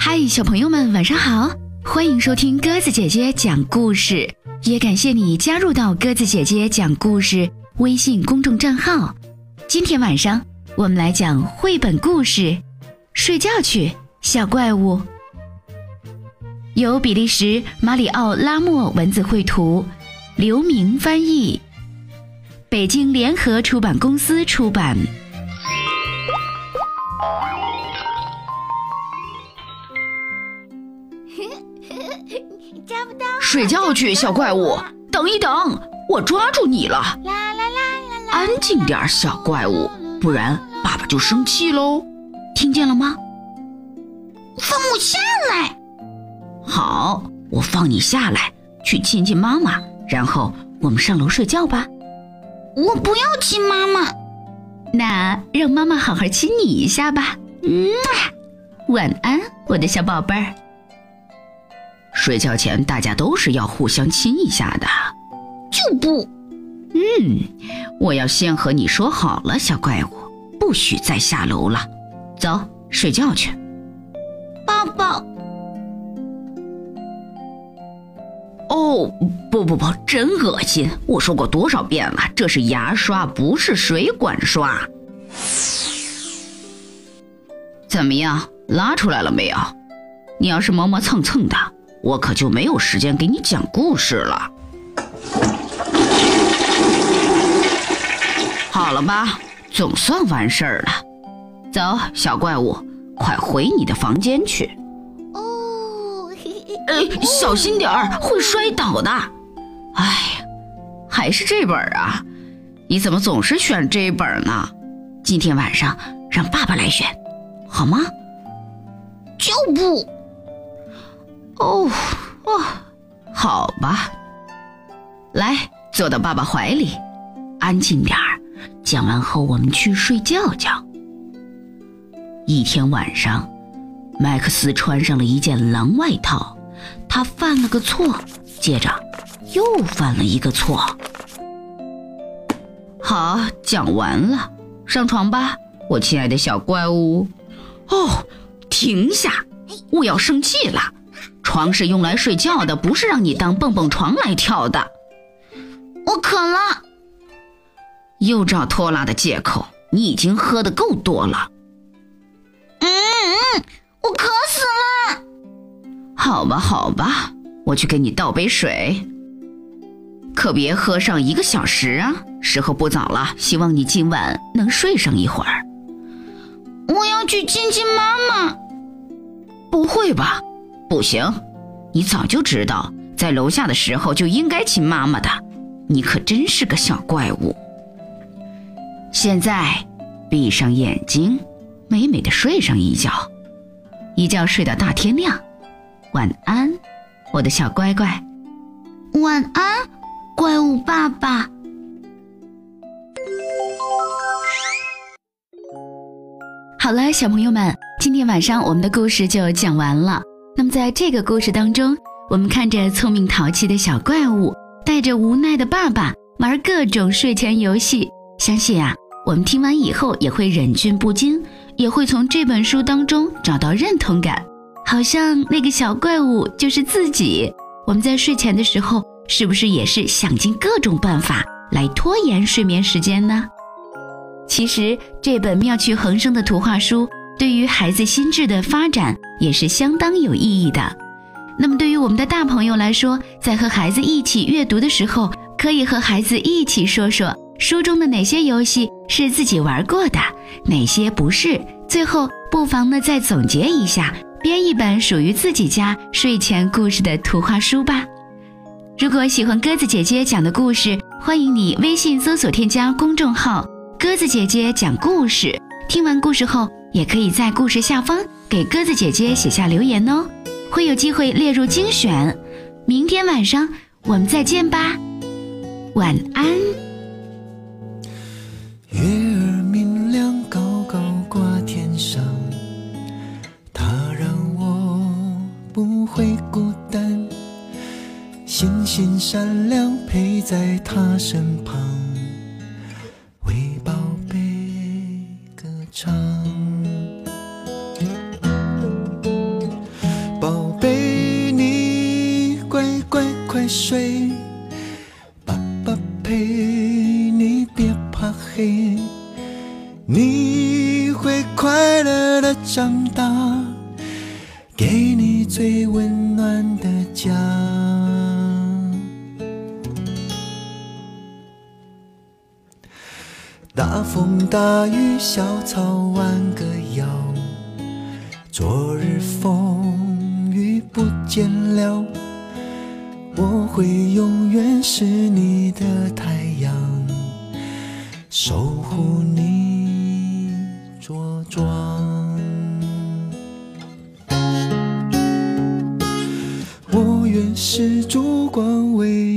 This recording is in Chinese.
嗨，小朋友们，晚上好！欢迎收听鸽子姐姐讲故事，也感谢你加入到鸽子姐姐讲故事微信公众账号。今天晚上我们来讲绘本故事《睡觉去，小怪物》，由比利时马里奥拉莫文字绘图，刘明翻译，北京联合出版公司出版。睡觉去，小怪物！等一等，我抓住你了！安静点，小怪物，不然爸爸就生气喽！听见了吗？放我下来！好，我放你下来，去亲亲妈妈，然后我们上楼睡觉吧。我不要亲妈妈，那让妈妈好好亲你一下吧。嗯，晚安，我的小宝贝儿。睡觉前大家都是要互相亲一下的，就不。嗯，我要先和你说好了，小怪物，不许再下楼了。走，睡觉去。抱抱。哦，不不不，真恶心！我说过多少遍了，这是牙刷，不是水管刷。怎么样，拉出来了没有？你要是磨磨蹭蹭的。我可就没有时间给你讲故事了。好了吧，总算完事儿了。走，小怪物，快回你的房间去。哦，哎，小心点儿，会摔倒的。哎，还是这本啊？你怎么总是选这本呢？今天晚上让爸爸来选，好吗？就不。哦，哇，好吧，来坐到爸爸怀里，安静点儿。讲完后，我们去睡觉觉。一天晚上，麦克斯穿上了一件狼外套，他犯了个错，接着又犯了一个错。好，讲完了，上床吧，我亲爱的小怪物。哦，停下，我要生气了。床是用来睡觉的，不是让你当蹦蹦床来跳的。我渴了，又找拖拉的借口。你已经喝的够多了。嗯嗯，我渴死了。好吧，好吧，我去给你倒杯水。可别喝上一个小时啊！时候不早了，希望你今晚能睡上一会儿。我要去亲亲妈妈。不会吧？不行，你早就知道，在楼下的时候就应该亲妈妈的。你可真是个小怪物。现在，闭上眼睛，美美的睡上一觉，一觉睡到大天亮。晚安，我的小乖乖。晚安，怪物爸爸。好了，小朋友们，今天晚上我们的故事就讲完了。那么，在这个故事当中，我们看着聪明淘气的小怪物带着无奈的爸爸玩各种睡前游戏，相信啊，我们听完以后也会忍俊不禁，也会从这本书当中找到认同感，好像那个小怪物就是自己。我们在睡前的时候，是不是也是想尽各种办法来拖延睡眠时间呢？其实，这本妙趣横生的图画书。对于孩子心智的发展也是相当有意义的。那么，对于我们的大朋友来说，在和孩子一起阅读的时候，可以和孩子一起说说书中的哪些游戏是自己玩过的，哪些不是。最后，不妨呢再总结一下，编一本属于自己家睡前故事的图画书吧。如果喜欢鸽子姐姐讲的故事，欢迎你微信搜索添加公众号“鸽子姐姐讲故事”。听完故事后。也可以在故事下方给鸽子姐姐写下留言哦，会有机会列入精选。明天晚上我们再见吧，晚安。月儿明亮，高高挂天上，它让我不会孤单。星星闪亮，陪在它身旁，为宝贝歌唱。别怕黑，你会快乐的长大，给你最温暖的家。大风大雨，小草弯个腰，昨日风雨不见了。我会永远是你的太阳，守护你茁壮。我愿是烛光，微。